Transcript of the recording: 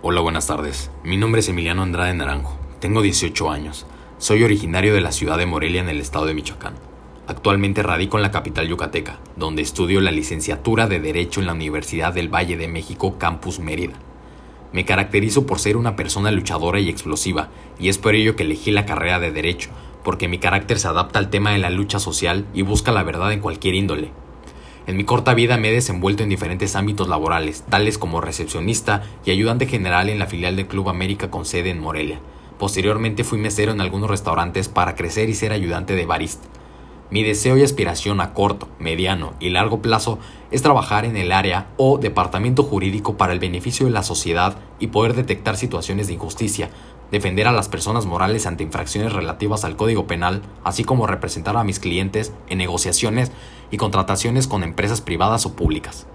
Hola, buenas tardes. Mi nombre es Emiliano Andrade Naranjo. Tengo 18 años. Soy originario de la ciudad de Morelia en el estado de Michoacán. Actualmente radico en la capital yucateca, donde estudio la licenciatura de Derecho en la Universidad del Valle de México, Campus Mérida. Me caracterizo por ser una persona luchadora y explosiva, y es por ello que elegí la carrera de Derecho, porque mi carácter se adapta al tema de la lucha social y busca la verdad en cualquier índole. En mi corta vida me he desenvuelto en diferentes ámbitos laborales, tales como recepcionista y ayudante general en la filial del Club América con sede en Morelia. Posteriormente fui mesero en algunos restaurantes para crecer y ser ayudante de barista. Mi deseo y aspiración a corto, mediano y largo plazo es trabajar en el área o departamento jurídico para el beneficio de la sociedad y poder detectar situaciones de injusticia, defender a las personas morales ante infracciones relativas al Código Penal, así como representar a mis clientes en negociaciones y contrataciones con empresas privadas o públicas.